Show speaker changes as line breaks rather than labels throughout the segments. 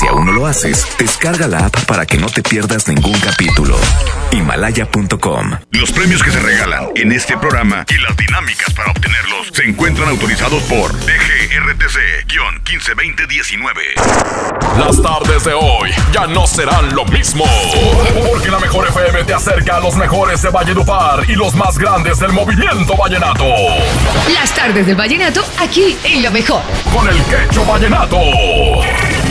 Si aún no lo haces, descarga la app para que no te pierdas ningún capítulo. Himalaya.com.
Los premios que se regalan en este programa y las dinámicas para obtenerlos se encuentran autorizados por DGRTC-152019.
Las tardes de hoy ya no serán lo mismo. Porque la mejor FM te acerca a los mejores de Valledupar y los más grandes del movimiento vallenato.
Las tardes del vallenato aquí en lo mejor.
Con el quecho vallenato.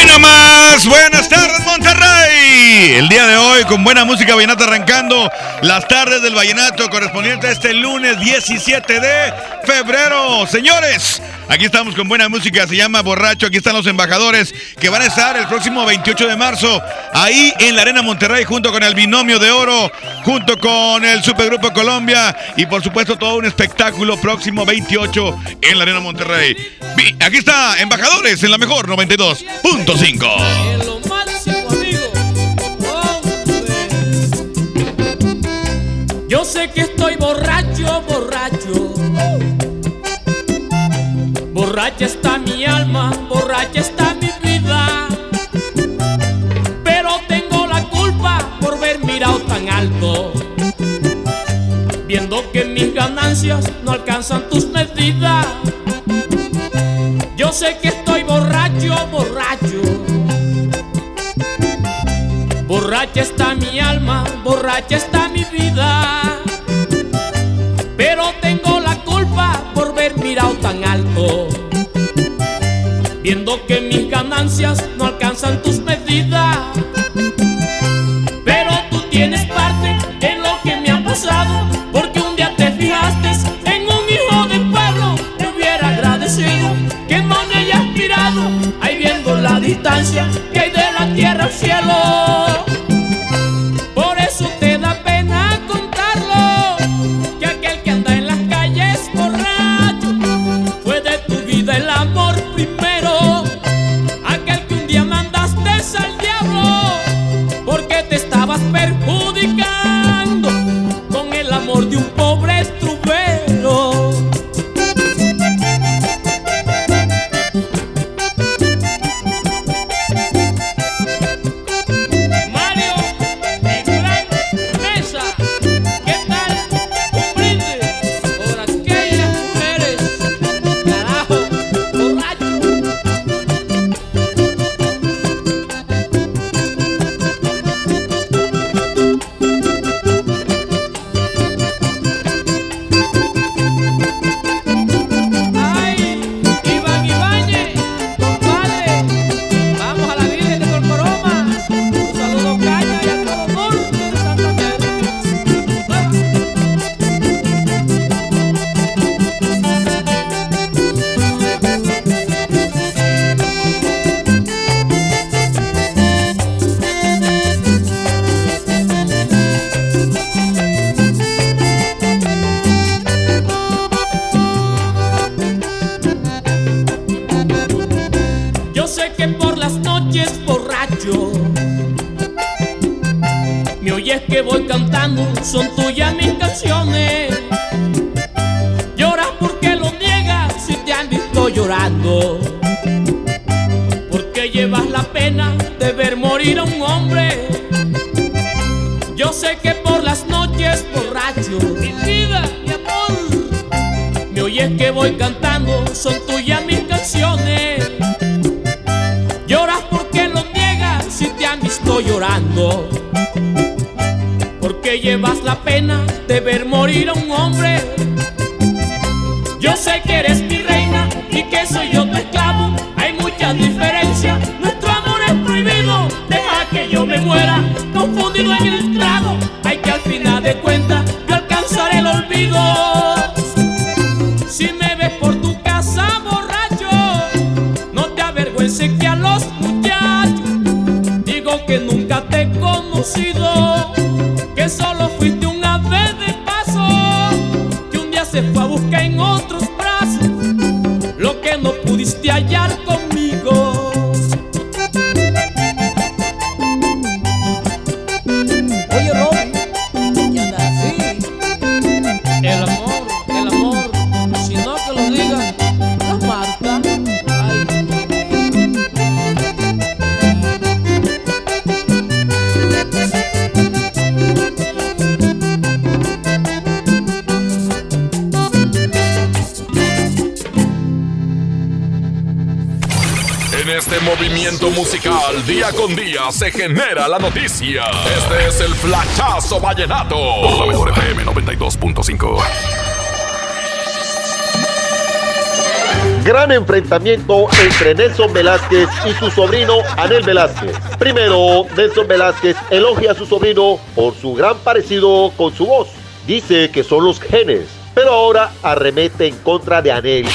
¡Hoy! Buenas tardes, Monterrey. El día de hoy, con buena música vallenata arrancando las tardes del vallenato correspondiente a este lunes 17 de febrero. Señores, aquí estamos con buena música, se llama Borracho. Aquí están los embajadores que van a estar el próximo 28 de marzo ahí en la Arena Monterrey junto con el Binomio de Oro, junto con el Supergrupo Colombia y por supuesto todo un espectáculo próximo 28 en la Arena Monterrey. Aquí está, embajadores en la mejor 92.5.
Yo sé que estoy borracho, borracho. Borracha está mi alma, borracha está mi vida. Pero tengo la culpa por ver mirado tan alto. Viendo que mis ganancias no alcanzan tus medidas. Yo sé que estoy borracho, borracho. Borracha está mi alma, borracha está mi vida. Pero tengo la culpa por ver mirado tan alto. Viendo que mis ganancias no alcanzan tus medidas. Distancia que hay de la tierra al cielo. Son tuyas mis canciones. Lloras porque lo niegas si te han visto llorando. Porque llevas la pena de ver morir a un hombre. Yo sé que por las noches borracho Mi vida, mi amor Me oyes que voy cantando, son llevas la pena de ver morir a un hombre. Movimiento musical, día con día, se genera la noticia. Este es el Flachazo Vallenato. Por la mejor FM 92.5.
Gran enfrentamiento entre Nelson Velázquez y su sobrino Anel Velázquez. Primero, Nelson Velázquez elogia a su sobrino por su gran parecido con su voz. Dice que son los genes, pero ahora arremete en contra de Anel,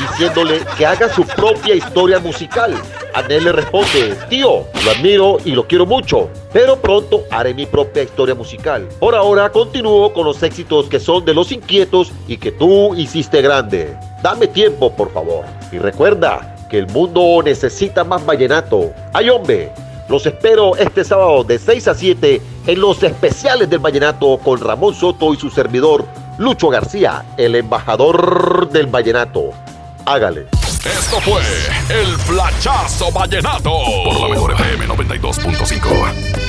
diciéndole que haga su propia historia musical. Anel le responde, tío, lo admiro y lo quiero mucho, pero pronto haré mi propia historia musical. Por ahora continúo con los éxitos que son de los inquietos y que tú hiciste grande. Dame tiempo, por favor. Y recuerda que el mundo necesita más vallenato. ¡Ay, hombre! Los espero este sábado de 6 a 7 en los especiales del vallenato con Ramón Soto y su servidor Lucho García, el embajador del vallenato. Hágale.
Esto fue el Flachazo Vallenato. Por la mejor FM 92.5.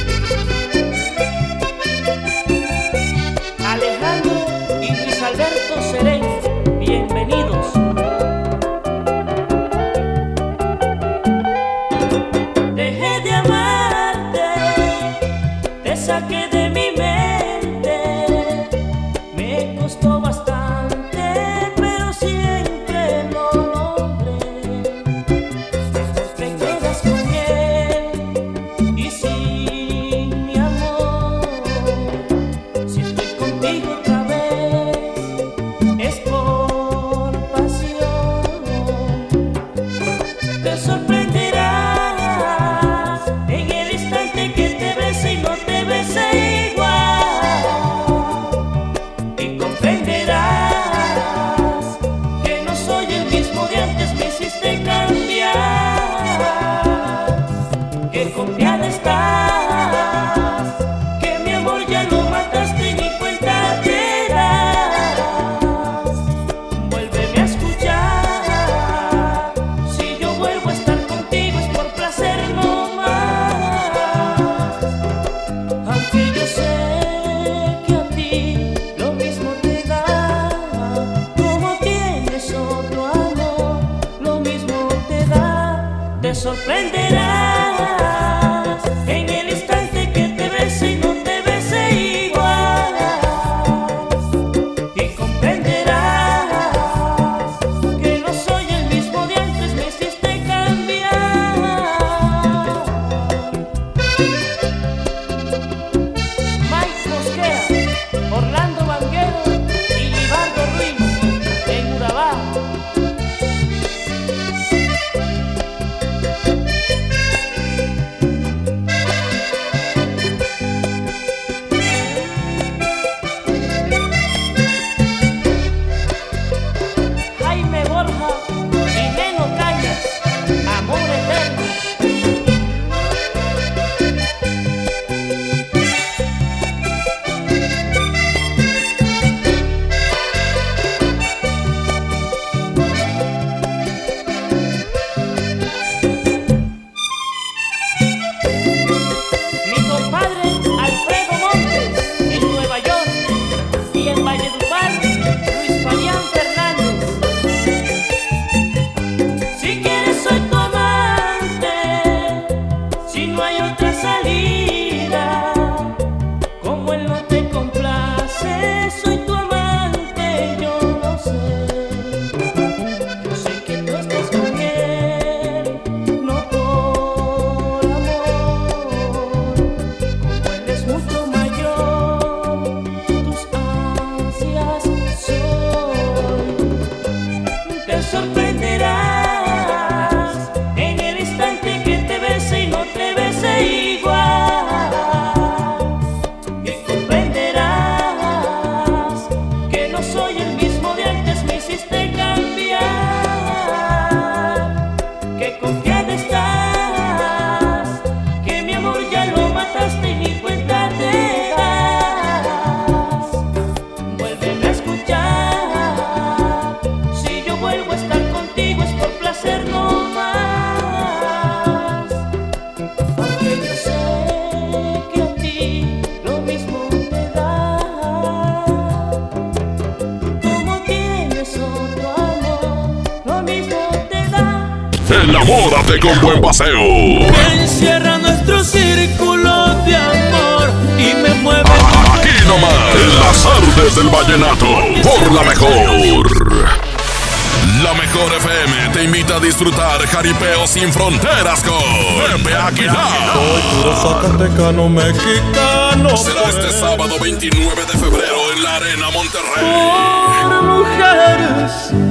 Enamórate con buen paseo.
Encierra nuestro círculo de amor y me mueve.
Aquí nomás, en las artes del vallenato, por la mejor. La mejor FM te invita a disfrutar jaripeo sin fronteras con Pepe Aguilar.
Puro Zacatecano mexicano.
Será este sábado 29 de febrero en la Arena Monterrey.
Por mujeres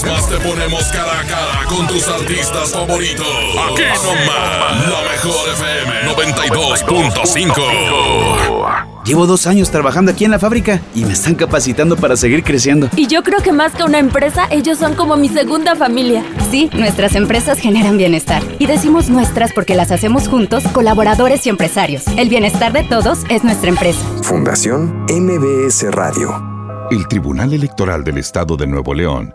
Vez más te ponemos cara a cara con tus artistas favoritos. Aquí nomás, la mejor FM 92.5.
Llevo dos años trabajando aquí en la fábrica y me están capacitando para seguir creciendo.
Y yo creo que más que una empresa, ellos son como mi segunda familia.
Sí, nuestras empresas generan bienestar. Y decimos nuestras porque las hacemos juntos, colaboradores y empresarios. El bienestar de todos es nuestra empresa.
Fundación MBS Radio.
El Tribunal Electoral del Estado de Nuevo León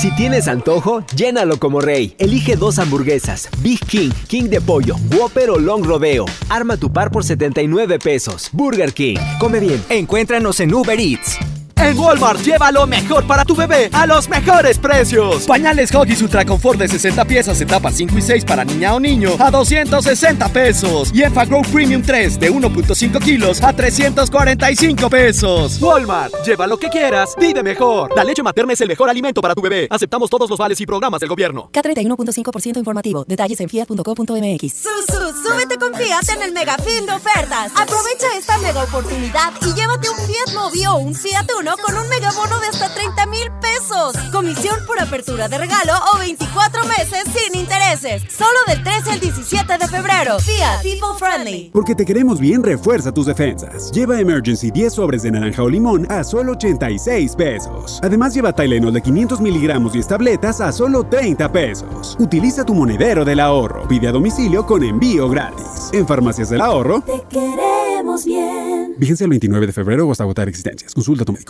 Si tienes antojo, llénalo como rey. Elige dos hamburguesas, Big King, King de pollo, Whopper o Long Rodeo. Arma tu par por 79 pesos. Burger King. Come bien. Encuéntranos en Uber Eats.
En Walmart lleva lo mejor para tu bebé a los mejores precios. Pañales Huggies Ultra Confort de 60 piezas, etapas 5 y 6 para niña o niño a 260 pesos. Y Enfagrow Premium 3 de 1.5 kilos a 345 pesos. Walmart, lleva lo que quieras, vive mejor. La leche materna es el mejor alimento para tu bebé. Aceptamos todos los vales y programas del gobierno.
K31.5% informativo. Detalles en fiat.com.mx.
Susu, súbete con Fiat en el mega fin de ofertas. Aprovecha esta mega oportunidad y llévate un Fiat Mobi o un Fiat Uno con un megabono de hasta 30 mil pesos. Comisión por apertura de regalo o 24 meses sin intereses. Solo del 13 al 17 de febrero. Fiat People Friendly.
Porque te queremos bien, refuerza tus defensas. Lleva Emergency 10 sobres de naranja o limón a solo 86 pesos. Además, lleva Tylenol de 500 miligramos y tabletas a solo 30 pesos. Utiliza tu monedero del ahorro. Pide a domicilio con envío gratis. En Farmacias del Ahorro.
Te queremos bien.
Vigencia el 29 de febrero o hasta agotar existencias. Consulta a tu médico.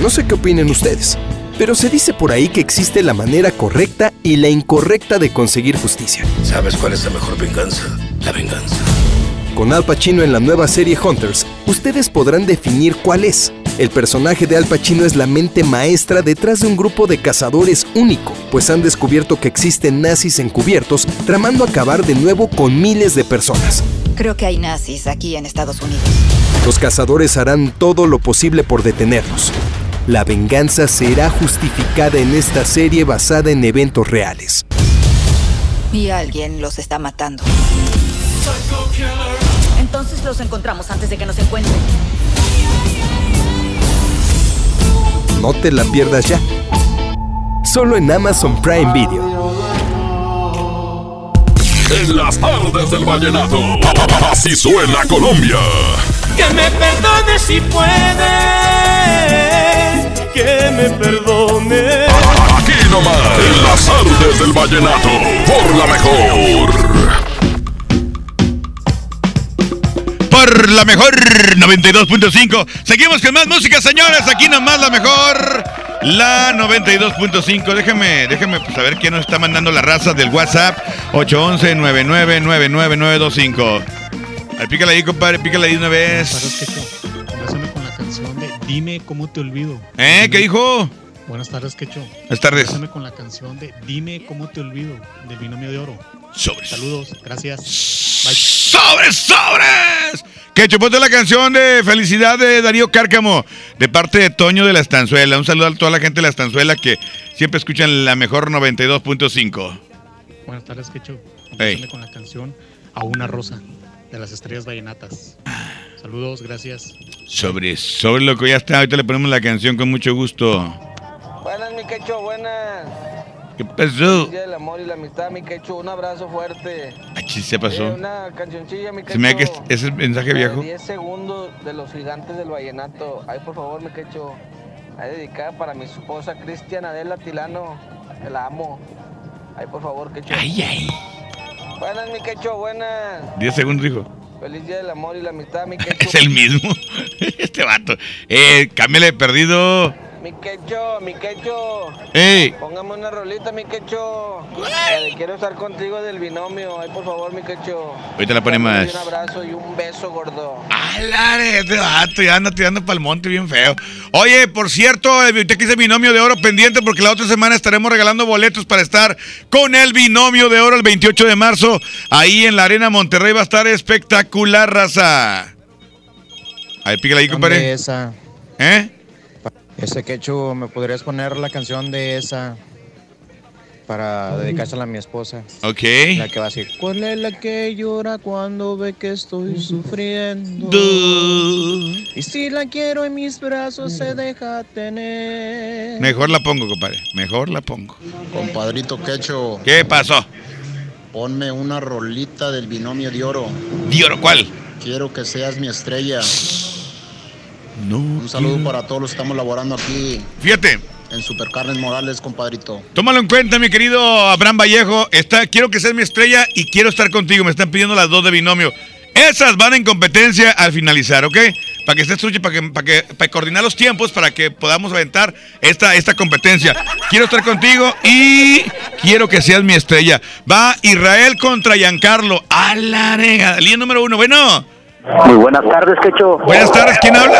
No sé qué opinen ustedes, pero se dice por ahí que existe la manera correcta y la incorrecta de conseguir justicia.
¿Sabes cuál es la mejor venganza? La venganza.
Con Al Pacino en la nueva serie Hunters, ustedes podrán definir cuál es. El personaje de Al Pacino es la mente maestra detrás de un grupo de cazadores único, pues han descubierto que existen nazis encubiertos tramando acabar de nuevo con miles de personas.
Creo que hay nazis aquí en Estados Unidos.
Los cazadores harán todo lo posible por detenerlos. La venganza será justificada en esta serie basada en eventos reales.
Y alguien los está matando.
Entonces los encontramos antes de que nos encuentren.
No te la pierdas ya. Solo en Amazon Prime Video.
En las tardes del vallenato. Así suena Colombia.
Que me perdone si puede. Que me perdone.
Aquí nomás. En las tardes del vallenato. Por la mejor.
Por la mejor 92.5. Seguimos con más música, señores. Aquí nomás la mejor. La 92.5. Déjeme, déjeme pues, saber quién nos está mandando la raza del WhatsApp. 811-999925. Ahí pícale ahí, compadre. Pícale ahí una vez.
Dime cómo te olvido.
¿Eh? ¿Qué dijo?
Buenas tardes, Quecho.
Buenas tardes.
Conversame con la canción de Dime cómo te olvido del binomio de oro.
Sobres.
Saludos, gracias.
¡Sobres, sobres! Que chupote la canción de Felicidad de Darío Cárcamo, de parte de Toño de la Estanzuela. Un saludo a toda la gente de la Estanzuela que siempre escuchan la mejor 92.5.
Buenas tardes, Quecho.
Hey.
Conversame con la canción A una rosa de las estrellas vallenatas. Saludos, gracias.
Sobre, sobre loco, ya está. Ahorita le ponemos la canción con mucho gusto.
Buenas, mi quecho, buenas.
¿Qué pasó?
Del amor y la amistad, mi quecho. Un abrazo fuerte.
Aquí se pasó.
Eh, una cancioncilla, mi quecho.
Se me da que es- es el mensaje viejo.
10 segundos de los gigantes del vallenato. Ay, por favor, mi quecho. Ay, dedicada para mi esposa Cristian Adela Tilano. Que la amo. Ay, por favor, quecho.
Ay, ay.
Buenas, mi quecho, buenas.
10 segundos, dijo.
Feliz día del amor y la amistad, mi.
Es el mismo. este vato. Eh, cámbiale perdido.
Mi quecho, mi quecho.
Ey.
Póngame una rolita, mi quecho. Quiero estar contigo del binomio. Ay, por favor, mi quecho.
Ahorita la pone más.
Un abrazo y un beso, gordo.
Alare, este vato ya anda tirando pa'l monte bien feo. Oye, por cierto, el biblioteca es binomio de oro pendiente porque la otra semana estaremos regalando boletos para estar con el binomio de oro el 28 de marzo. Ahí en la Arena Monterrey va a estar espectacular, raza. Ahí pícale ahí, compadre.
Esa.
¿Eh?
Ese quechu, ¿me podrías poner la canción de esa? Para dedicársela a mi esposa.
Ok.
La que va así. ¿Cuál es la que llora cuando ve que estoy sufriendo? Y si la quiero en mis brazos se deja tener.
Mejor la pongo, compadre. Mejor la pongo.
Compadrito Quecho.
¿Qué pasó?
Ponme una rolita del binomio de oro.
¿De oro cuál?
Quiero que seas mi estrella.
No.
Un saludo para todos los que estamos laborando aquí.
Fíjate.
En Supercarnes Morales, compadrito.
Tómalo en cuenta, mi querido Abraham Vallejo. Está, quiero que seas mi estrella y quiero estar contigo. Me están pidiendo las dos de binomio. Esas van en competencia al finalizar, ¿ok? Para que estés suyo, para que, para que, para coordinar los tiempos, para que podamos aventar esta, esta competencia. Quiero estar contigo y quiero que seas mi estrella. Va Israel contra Giancarlo. A la arega. Línea número uno. Bueno.
Muy buenas tardes, Quecho.
Buenas tardes, ¿quién habla?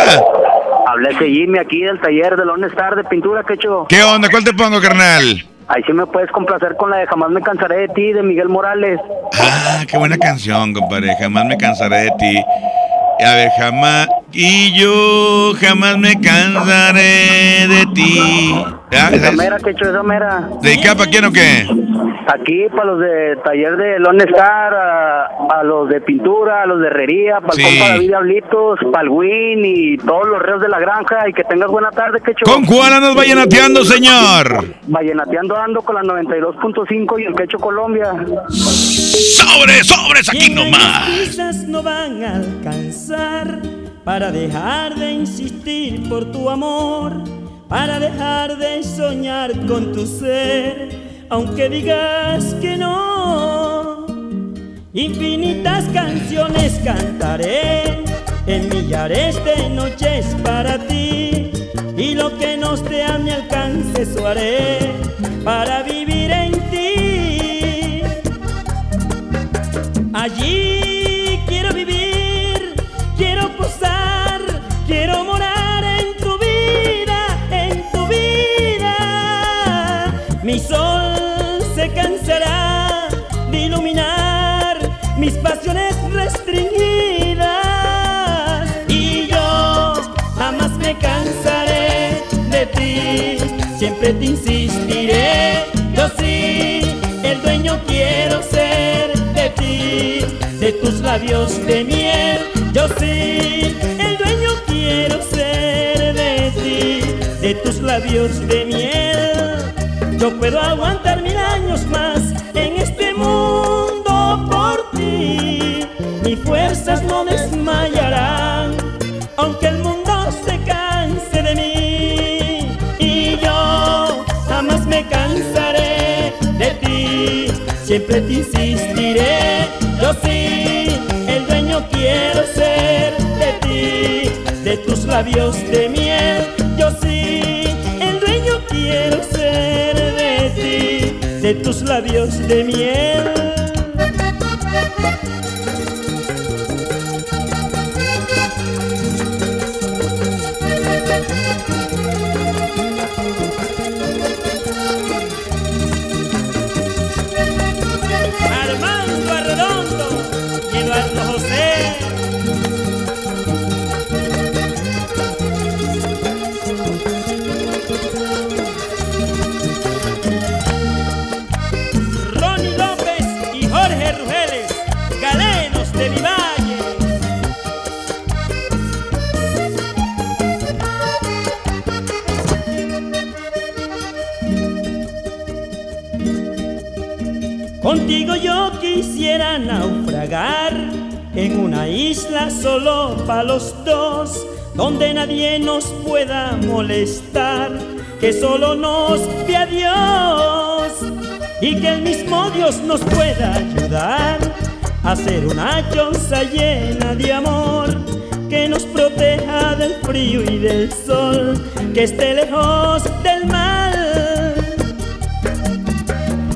Habla ese Jimmy aquí del taller de Lone Star de pintura, Quecho.
¿Qué onda? ¿Cuál te pongo, carnal?
Ahí sí me puedes complacer con la de Jamás me cansaré de ti, de Miguel Morales.
Ah, qué buena canción, compadre. Jamás me cansaré de ti. A ver, jamás. Y yo jamás me cansaré de ti. Ah,
Esa
¿sabes?
mera, Quecho, esa mera.
¿Dedicada para quién o qué?
Aquí para los de taller de Lone Star, a, a los de pintura, a los de herrería, para el
Sí.
compa David Diablitos, para el Win y todos los reos de la granja. Y que tengas buena tarde, Quecho.
¿Con cuál andas vallenateando, señor?
Vallenateando ando con la 92.5 y el Quecho Colombia.
¡Sobre, sobres aquí nomás!
Quizás no van a alcanzar para dejar de insistir por tu amor, para dejar de soñar con tu ser, aunque digas que no. Infinitas canciones cantaré en millares de noches para ti, y lo que no esté a mi alcance eso haré para vivir en Allí quiero vivir, quiero posar, quiero morar en tu vida, en tu vida. Mi sol se cansará de iluminar mis pasiones restringidas. Y yo jamás me cansaré de ti, siempre te insistiré. Yo sí, el dueño quiero ser labios de miel. Yo sí, el dueño quiero ser de ti, de tus labios de miel. Yo puedo aguantar mil años más en este mundo por ti. Mis fuerzas no desmayarán, aunque el mundo se canse de mí. Y yo jamás me cansaré de ti, siempre te insistiré. Yo sí, el dueño quiero ser de ti, de tus labios de miel. Yo sí, el dueño quiero ser de ti, de tus labios de miel. Naufragar en una isla solo para los dos, donde nadie nos pueda molestar, que solo nos vea Dios y que el mismo Dios nos pueda ayudar a hacer una choza llena de amor que nos proteja del frío y del sol, que esté lejos del mal.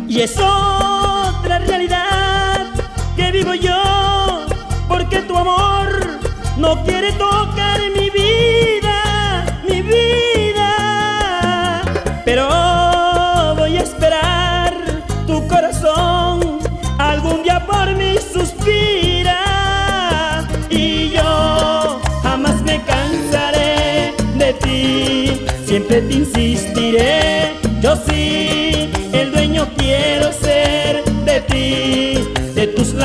Y es otra realidad vivo yo, porque tu amor no quiere tocar mi vida, mi vida. Pero voy a esperar tu corazón, algún día por mí suspira. Y yo jamás me cansaré de ti, siempre te insistiré. Yo sí,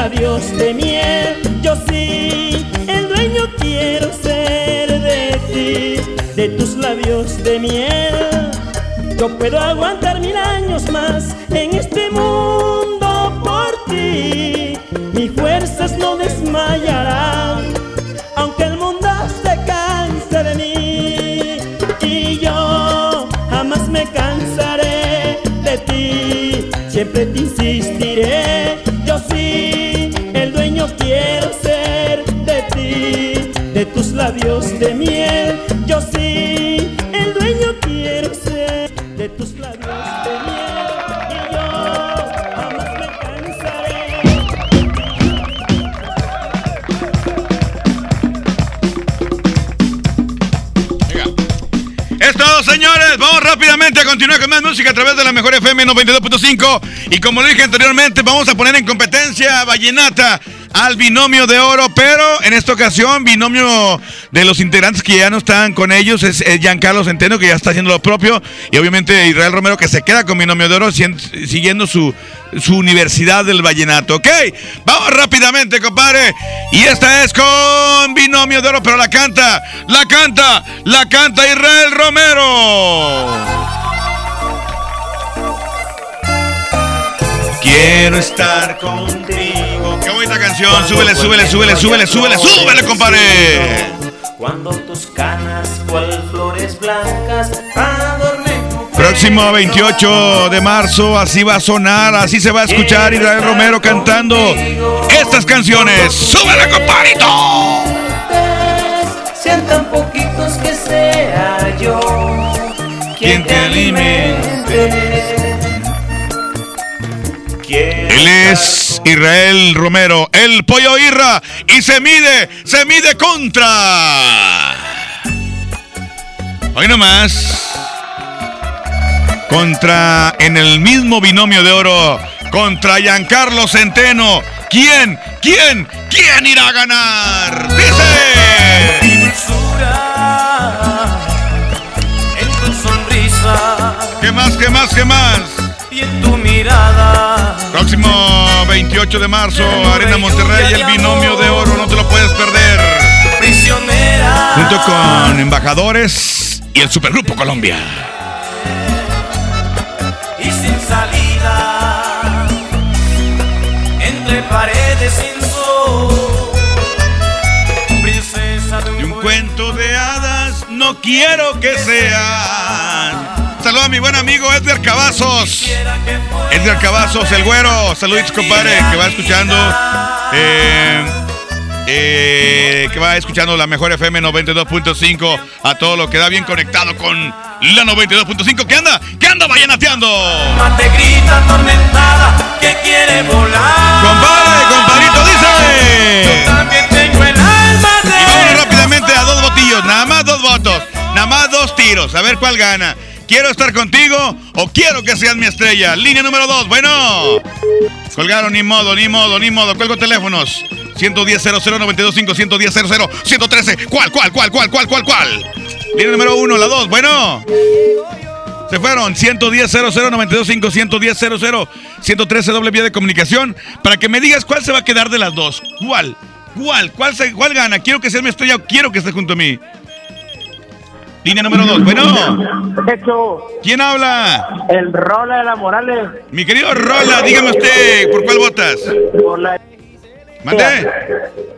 labios de miel. Yo sí, el dueño quiero ser de ti, de tus labios de miel. Yo puedo aguantar mil años más tus labios de miel. Yo sí, el dueño quiero ser de tus labios de miel. Y yo jamás me cansaré.
Todo, señores. Vamos rápidamente a continuar con más música a través de la mejor FM 92.5. Y como lo dije anteriormente, vamos a poner en competencia a Vallenata al binomio de oro, pero en esta ocasión, binomio de los integrantes que ya no están con ellos es, Giancarlo Centeno, que ya está haciendo lo propio, y obviamente Israel Romero, que se queda con binomio de oro, siguiendo su, su universidad del vallenato. Ok, vamos rápidamente, compadre. Y esta es con binomio de oro, pero la canta, la canta, la canta Israel Romero. Quiero estar contigo. Qué bonita canción. Súbele, súbele, súbele, súbele, súbele, súbele, compadre.
Cuando tus canas cual flores blancas
Próximo 28 de marzo, así va a sonar, así se va a escuchar Israel Romero cantando estas canciones. ¡Súbele, compadrito!
sean tan poquitos que sea yo quien te alimente.
Él es Israel Romero, el pollo Irra, y se mide, se mide contra. Hoy nomás. Contra, en el mismo binomio de oro, contra Giancarlo Centeno. ¿Quién, quién, quién irá a ganar? Dice.
Dulzura en tu sonrisa
¿Qué más, qué más, qué más?
y en tu mirada
Próximo 28 de marzo, Arena Monterrey, el binomio de oro, no te lo puedes perder.
Prisionera.
Junto con embajadores y el Supergrupo Colombia.
y sin salida entre paredes sin sol princesa de un,
De un cuento de hadas, no quiero que sean. Saludos a mi buen amigo Edgar Cavazos. Edgar Cavazos, el güero. Saluditos, compadre, que va escuchando. eh, eh, que va escuchando la mejor FM 92.5 a todo lo que da bien conectado con la 92.5. ¿Qué anda? ¿Qué anda vallenateando?
te grita atormentada que quiere volar
Compadre, compadrito, dice.
también tengo el alma
Y vámonos rápidamente a dos botillos, nada más dos votos, nada más dos tiros, a ver cuál gana. ¿Quiero estar contigo o quiero que seas mi estrella? Línea número dos, bueno. Colgaron, ni modo, ni modo, ni modo. Cuelgo teléfonos. 110 00 925 110 00 113. ¿Cuál, cuál, cuál, cuál, cuál, cuál, cuál? Línea número uno, la dos, bueno. Se fueron 110 00 925 110 00 113 doble vía de comunicación para que me digas cuál se va a quedar de las dos. ¿Cuál? ¿Cuál? ¿Cuál, se- cuál gana? ¿Quiero que sea mi estrella o quiero que esté junto a mí? Línea número dos. Bueno, ¿quién habla?
El Rola de la Morales.
Mi querido Rola, dígame usted, ¿por cuál votas?
Por la...
¿Mandé?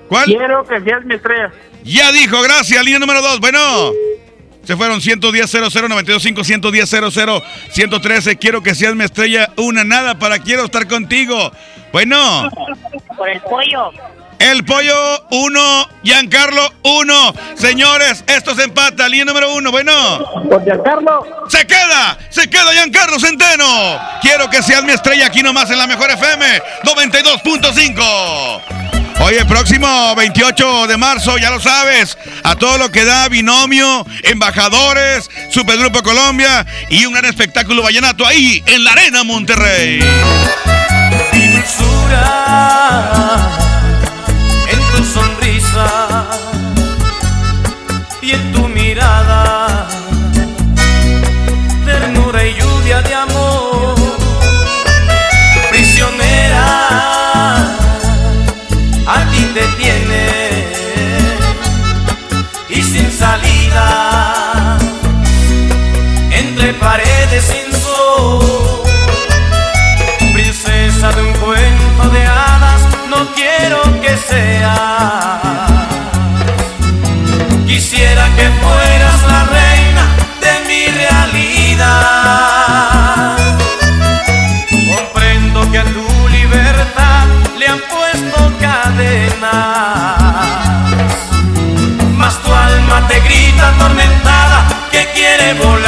¿Cuál?
Quiero que seas mi estrella.
Ya dijo, gracias. Línea número 2. Bueno. Se fueron 110 00 925 110 00 113. Quiero que seas mi estrella. Una nada para quiero estar contigo. Bueno.
Por el pollo.
El pollo 1, Giancarlo 1. Señores, esto se empata. Línea número 1. Bueno.
Por Giancarlo.
Se queda, se queda Giancarlo Centeno. Quiero que seas mi estrella aquí nomás en la mejor FM 92.5. Oye, próximo 28 de marzo, ya lo sabes, a todo lo que da binomio, embajadores, Supergrupo Colombia y un gran espectáculo vallenato ahí en la Arena Monterrey.
Salida entre paredes sin sol princesa de un cuento de hadas, no quiero que seas. Quisiera que fueras la reina de mi realidad. Comprendo que a tu libertad le han puesto cadenas. Alma te grita atormentada que quiere volar.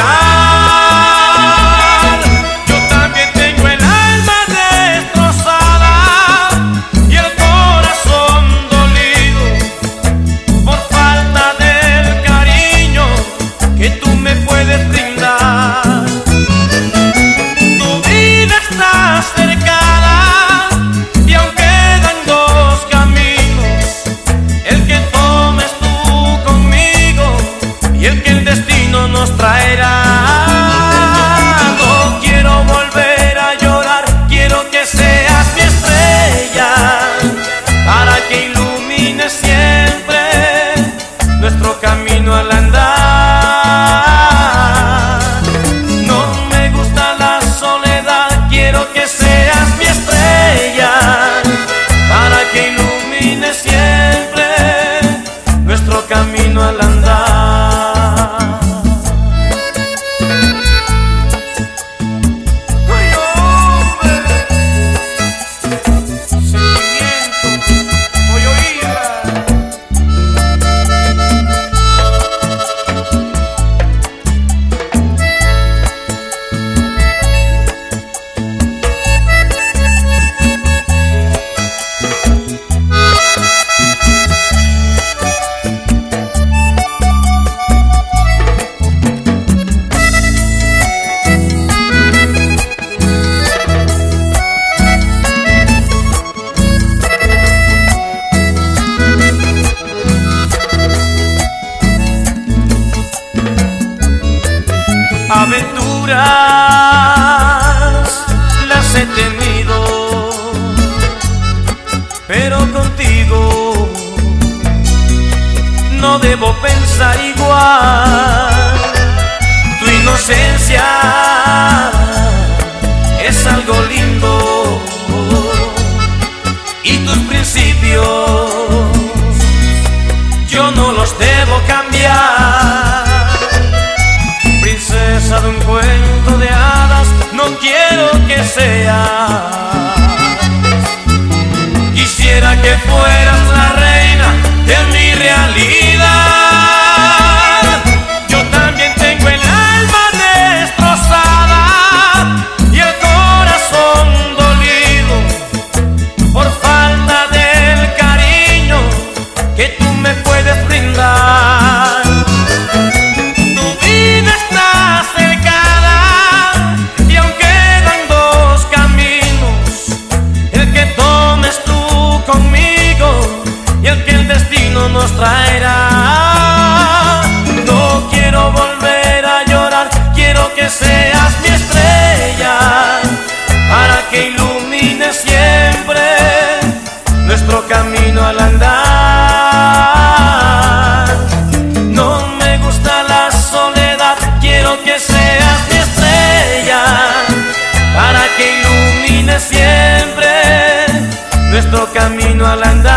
Nuestro camino al andar.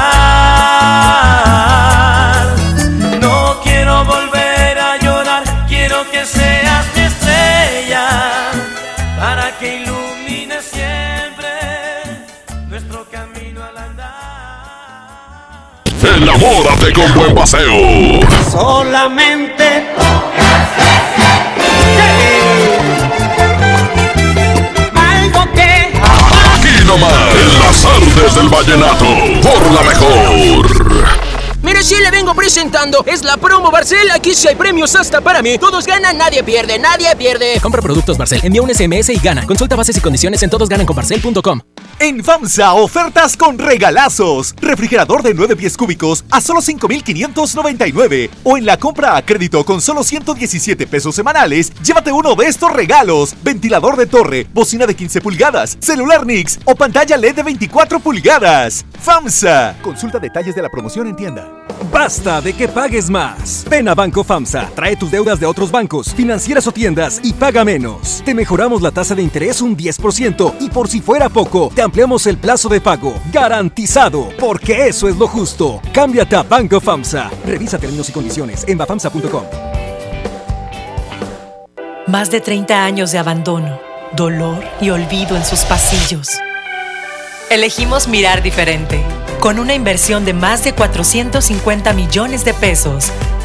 No quiero volver a llorar, quiero que seas mi estrella para que ilumine siempre nuestro camino al andar.
Enamórate con buen paseo.
Solamente algo que
Aquí nomás, artes del vallenato, por la mejor.
Mire, sí le vengo presentando. Es la promo Barcel. Aquí sí hay premios hasta para mí. Todos ganan, nadie pierde, nadie pierde.
Compra productos Barcel, envía un SMS y gana. Consulta bases y condiciones en todosgananconbarcel.com.
En FAMSA, ofertas con regalazos. Refrigerador de 9 pies cúbicos a solo 5,599. O en la compra a crédito con solo 117 pesos semanales, llévate uno de estos regalos. Ventilador de torre, bocina de 15 pulgadas, celular Nix o pantalla LED de 24 pulgadas. FAMSA. Consulta detalles de la promoción en tienda.
Basta de que pagues más. Ven a Banco FAMSA, trae tus deudas de otros bancos, financieras o tiendas y paga menos. Te mejoramos la tasa de interés un 10% y por si fuera poco, te ampliamos el plazo de pago. Garantizado, porque eso es lo justo. Cámbiate a Banco FAMSA. Revisa términos y condiciones en bafamsa.com.
Más de 30 años de abandono, dolor y olvido en sus pasillos. Elegimos mirar diferente. Con una inversión de más de 450 millones de pesos,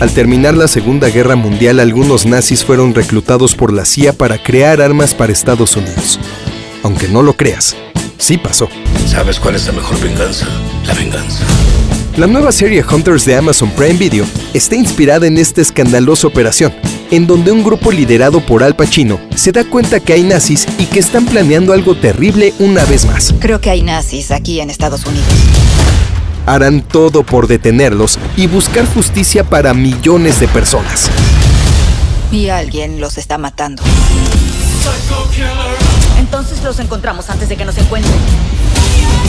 Al terminar la Segunda Guerra Mundial, algunos nazis fueron reclutados por la CIA para crear armas para Estados Unidos. Aunque no lo creas, sí pasó.
¿Sabes cuál es la mejor venganza? La venganza.
La nueva serie Hunters de Amazon Prime Video está inspirada en esta escandalosa operación, en donde un grupo liderado por Al Pacino se da cuenta que hay nazis y que están planeando algo terrible una vez más.
Creo que hay nazis aquí en Estados Unidos.
Harán todo por detenerlos y buscar justicia para millones de personas.
Y alguien los está matando.
Entonces los encontramos antes de que nos encuentren.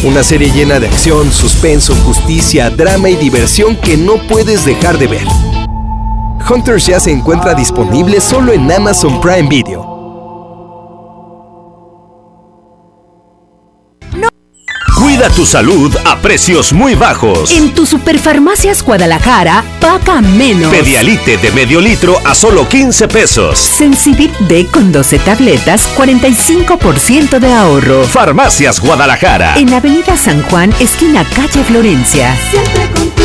Una serie llena de acción, suspenso, justicia, drama y diversión que no puedes dejar de ver. Hunters ya se encuentra disponible solo en Amazon Prime Video.
Cuida tu salud a precios muy bajos.
En tu Superfarmacias Guadalajara, paga menos.
Pedialite de medio litro a solo 15 pesos.
Sensibit D con 12 tabletas, 45% de ahorro.
Farmacias Guadalajara.
En Avenida San Juan, esquina calle Florencia.
Siempre contigo.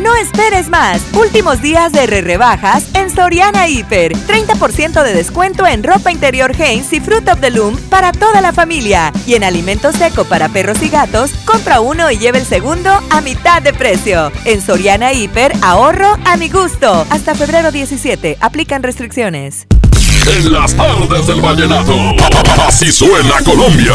No esperes más. Últimos días de re rebajas en Soriana Hiper. 30% de descuento en ropa interior Hanes y Fruit of the Loom para toda la familia. Y en alimento seco para perros y gatos, compra uno y lleve el segundo a mitad de precio. En Soriana Hiper, ahorro a mi gusto. Hasta febrero 17. Aplican restricciones.
En las tardes del vallenato. Así suena Colombia.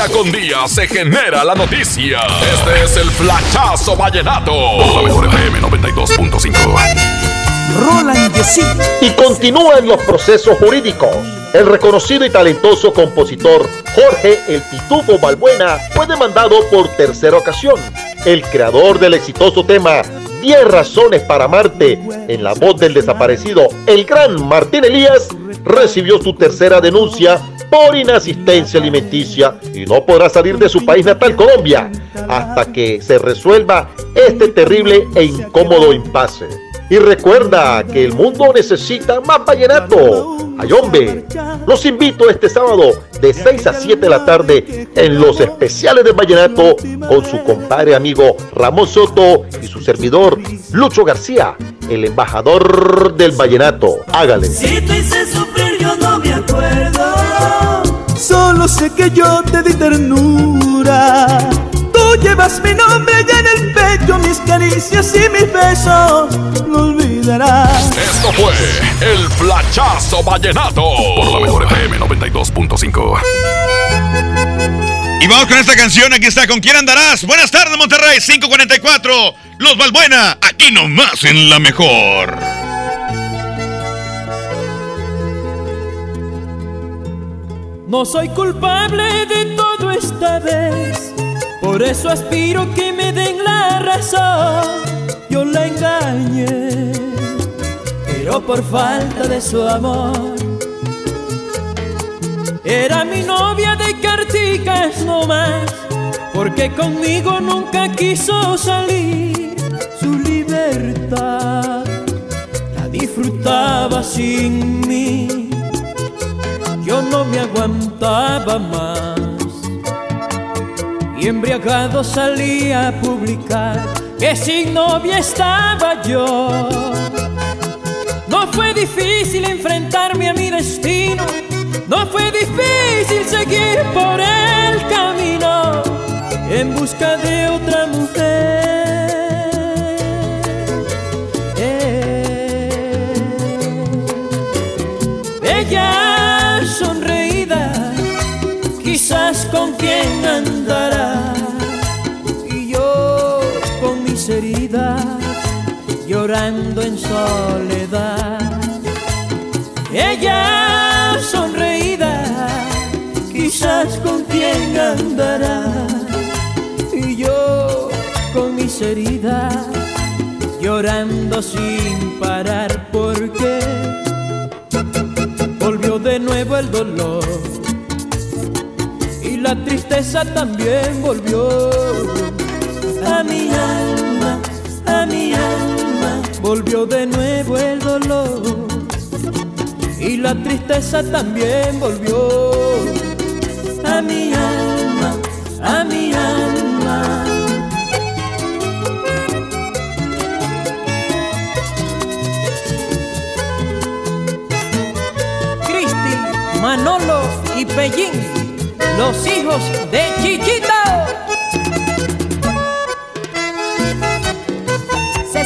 Día con día, se genera la noticia. Este es el Flachazo Vallenato. Por la mejor FM 92.5.
Roland Y continúan los procesos jurídicos. El reconocido y talentoso compositor Jorge El Pitufo Balbuena fue demandado por tercera ocasión. El creador del exitoso tema 10 razones para amarte en la voz del desaparecido, el gran Martín Elías, recibió su tercera denuncia por inasistencia alimenticia y no podrá salir de su país natal, Colombia, hasta que se resuelva este terrible e incómodo impasse. Y recuerda que el mundo necesita más vallenato. Ay, hombre, los invito este sábado de 6 a 7 de la tarde en los especiales de vallenato con su compadre amigo Ramón Soto y su servidor Lucho García, el embajador del vallenato. Hágale.
Si te hice sufrir, yo no me acuerdo.
Solo sé que yo te di ternura llevas mi nombre ya en el pecho, mis caricias y mis besos, no olvidarás.
Esto fue el Flachazo Vallenato por la mejor FM 92.5.
Y vamos con esta canción, aquí está, ¿con quién andarás? Buenas tardes, Monterrey, 544, Los Valbuena, aquí nomás en la mejor.
No soy culpable de todo esta vez por eso aspiro que me den la razón. Yo la engañé, pero por falta de su amor. Era mi novia de carticas no más, porque conmigo nunca quiso salir. Su libertad la disfrutaba sin mí. Yo no me aguantaba más y embriagado salí a publicar que sin novia estaba yo. No fue difícil enfrentarme a mi destino, no fue difícil seguir por el camino en busca de otra mujer. Quizás con quien andará llorando en soledad. Ella sonreída, quizás con quien andará. Y yo con mis heridas, llorando sin parar porque volvió de nuevo el dolor. La tristeza también volvió. A mi alma, a mi alma, volvió de nuevo el dolor. Y la tristeza también volvió. A mi alma, a mi alma. Cristi, Manolo y Pellín, los hijos de Chichita.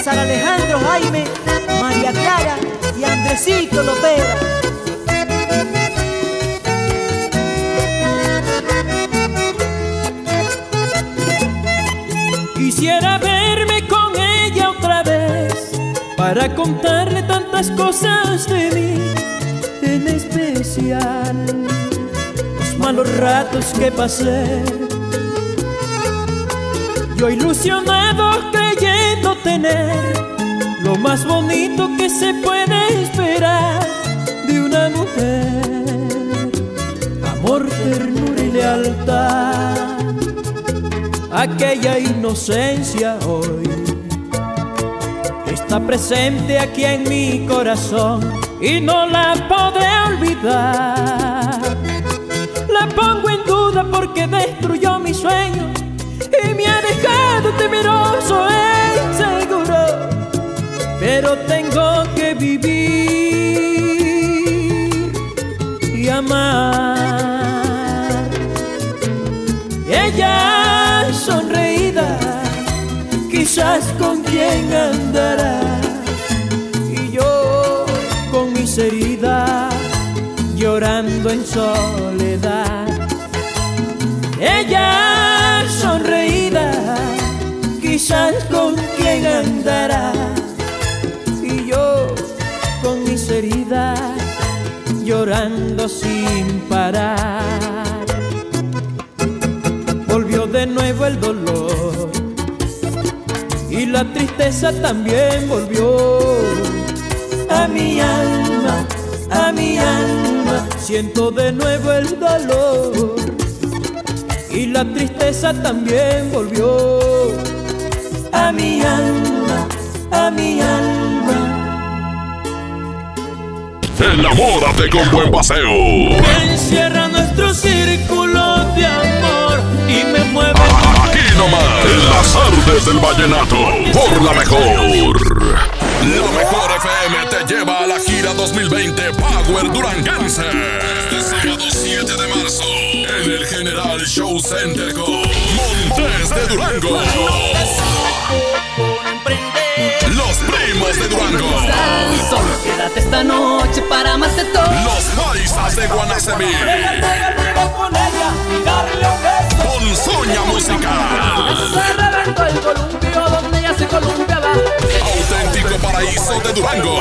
Alejandro Jaime, María Clara y Andresito Lopera.
Quisiera verme con ella otra vez para contarle tantas cosas de mí, en especial malos ratos que pasé. Yo ilusionado creyendo tener lo más bonito que se puede esperar de una mujer. Amor, ternura y lealtad. Aquella inocencia hoy está presente aquí en mi corazón y no la podré olvidar. Porque destruyó mi sueño y me ha dejado temeroso e inseguro, pero tengo que vivir y amar. Ella sonreída, quizás con quien andará, y yo con mis heridas llorando en soledad. Con quien andará. Y yo con mis heridas, llorando sin parar. Volvió de nuevo el dolor y la tristeza también volvió a mi alma, a mi alma. Siento de nuevo el dolor y la tristeza también volvió a mi alma, a mi alma.
Enamórate con buen paseo.
Encierra nuestro círculo de amor y me mueve.
Aquí nomás, en las artes del vallenato, por la mejor. La mejor FM te lleva a la gira 2020 Power Duranguense. Este sábado 7 de marzo, en el General Show Center con Montes de Durango. Los primos de Durango.
Solo quédate esta noche para amarte todo.
Los paisas de Guanacemí.
con
Soña Musical. Auténtico paraíso de Durango.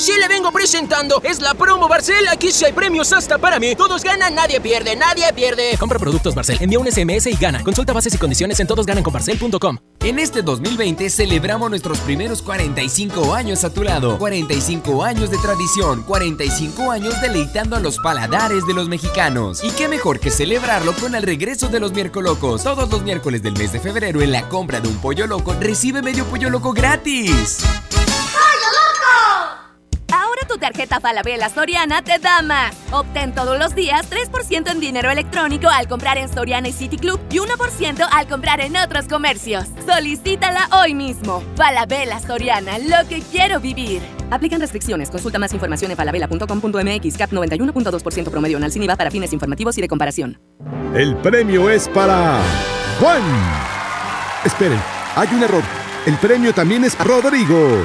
Sí le vengo presentando. Es la promo Barcel. Aquí sí hay premios hasta para mí. Todos ganan, nadie pierde, nadie pierde.
Compra productos Barcel, envía un SMS y gana. Consulta bases y condiciones en todosgananconbarcel.com.
En este 2020 celebramos nuestros primeros 45 años a tu lado. 45 años de tradición, 45 años deleitando a los paladares de los mexicanos. Y qué mejor que celebrarlo con el regreso de los miércoles locos. Todos los miércoles del mes de febrero en la compra de un pollo loco recibe medio pollo loco gratis.
Tu tarjeta Falabella Soriana te da más. Obtén todos los días 3% en dinero electrónico al comprar en Soriana y City Club y 1% al comprar en otros comercios. Solicítala hoy mismo. Falabella Soriana, lo que quiero vivir.
Aplican restricciones. Consulta más información en falabella.com.mx. CAP 91.2% promedio en sin IVA para fines informativos y de comparación.
El premio es para Juan. Esperen, hay un error. El premio también es Rodrigo.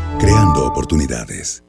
creando oportunidades.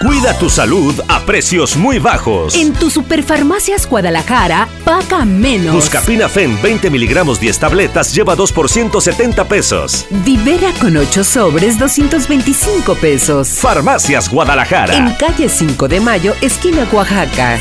Cuida tu salud a precios muy bajos.
En tu Superfarmacias Guadalajara, paga menos.
Buscapina Fen 20 miligramos 10 tabletas lleva 2 por 170 pesos.
Vivera con 8 sobres 225 pesos.
Farmacias Guadalajara.
En calle 5 de Mayo, esquina Oaxaca.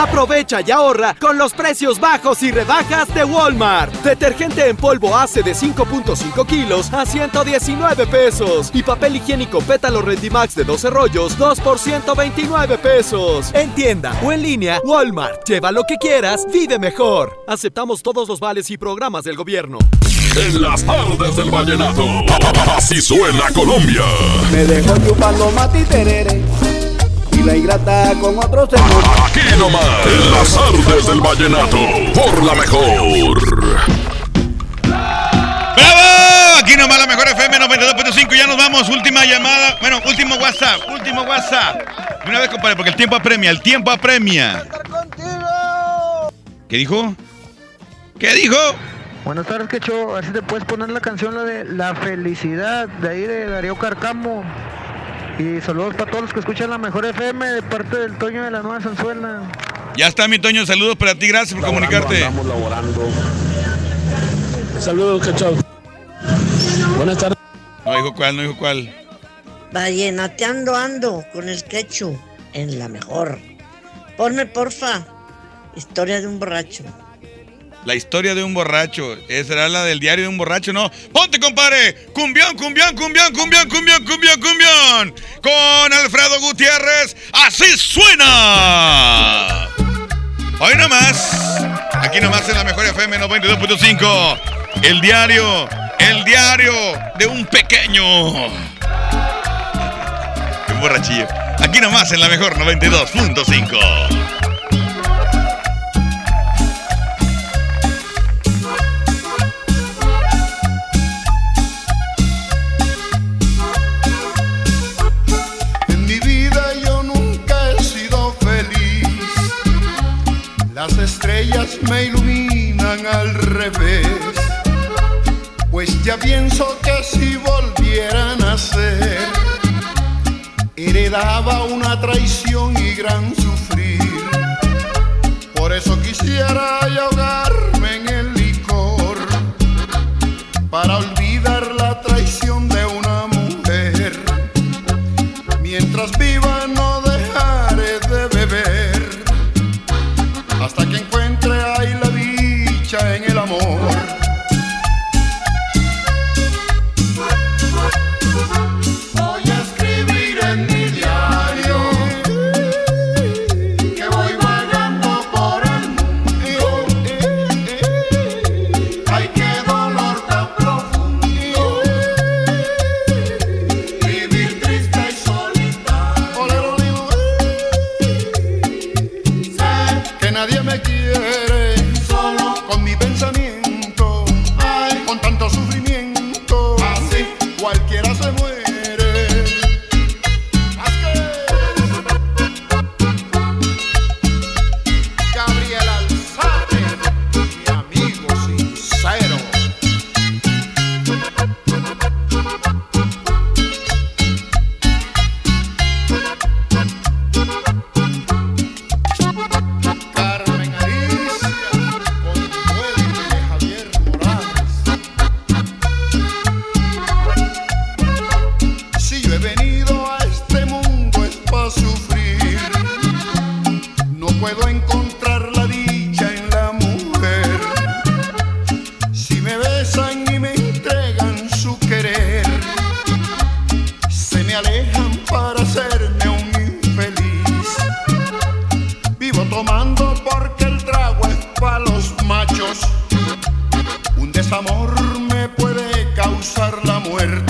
Aprovecha y ahorra con los precios bajos y rebajas de Walmart. Detergente en polvo ACE de 5.5 kilos a 119 pesos. Y papel higiénico pétalo Rendimax de 12 rollos, 2 por 129 pesos. En tienda o en línea, Walmart. Lleva lo que quieras, vive mejor. Aceptamos todos los vales y programas del gobierno.
En las tardes del vallenato, así suena Colombia.
Me dejo chupando mati terere
y la ingrata con otros.
Aquí nomás, en las artes del vallenato, por la mejor.
¡Bravo! Aquí nomás la mejor FM 92.5. Ya nos vamos. Última llamada. Bueno, último WhatsApp. Último WhatsApp. Una vez, compadre, porque el tiempo apremia. El tiempo apremia. ¿Qué dijo? ¿Qué dijo?
Buenas tardes, Quecho. A ver si te puedes poner la canción la de La Felicidad de ahí de Darío Carcamo. Y saludos para todos los que escuchan la mejor FM de parte del Toño de la Nueva Sanzuela.
Ya está, mi Toño. Saludos para ti. Gracias por comunicarte.
andamos
laborando. Saludos, Quecho. Buenas tardes.
No dijo cuál, no dijo cuál.
Vallenateando ando con el quechu en la mejor. Ponme porfa. Historia de un borracho.
La historia de un borracho. Esa será la del diario de un borracho, ¿no? ¡Ponte, compadre! ¡Cumbión, cumbión, cumbión, cumbión, cumbión, cumbión, cumbión! Con Alfredo Gutiérrez. ¡Así suena! Hoy nomás. Aquí nomás en la mejor FM 92.5. El diario. El diario de un pequeño. Un borrachillo. Aquí nomás en la mejor 92.5.
Las estrellas me iluminan al revés. Pues ya pienso que si volvieran a ser, heredaba una traición y gran sufrir. Por eso quisiera porque el trago es para los machos. Un desamor me
puede causar la muerte.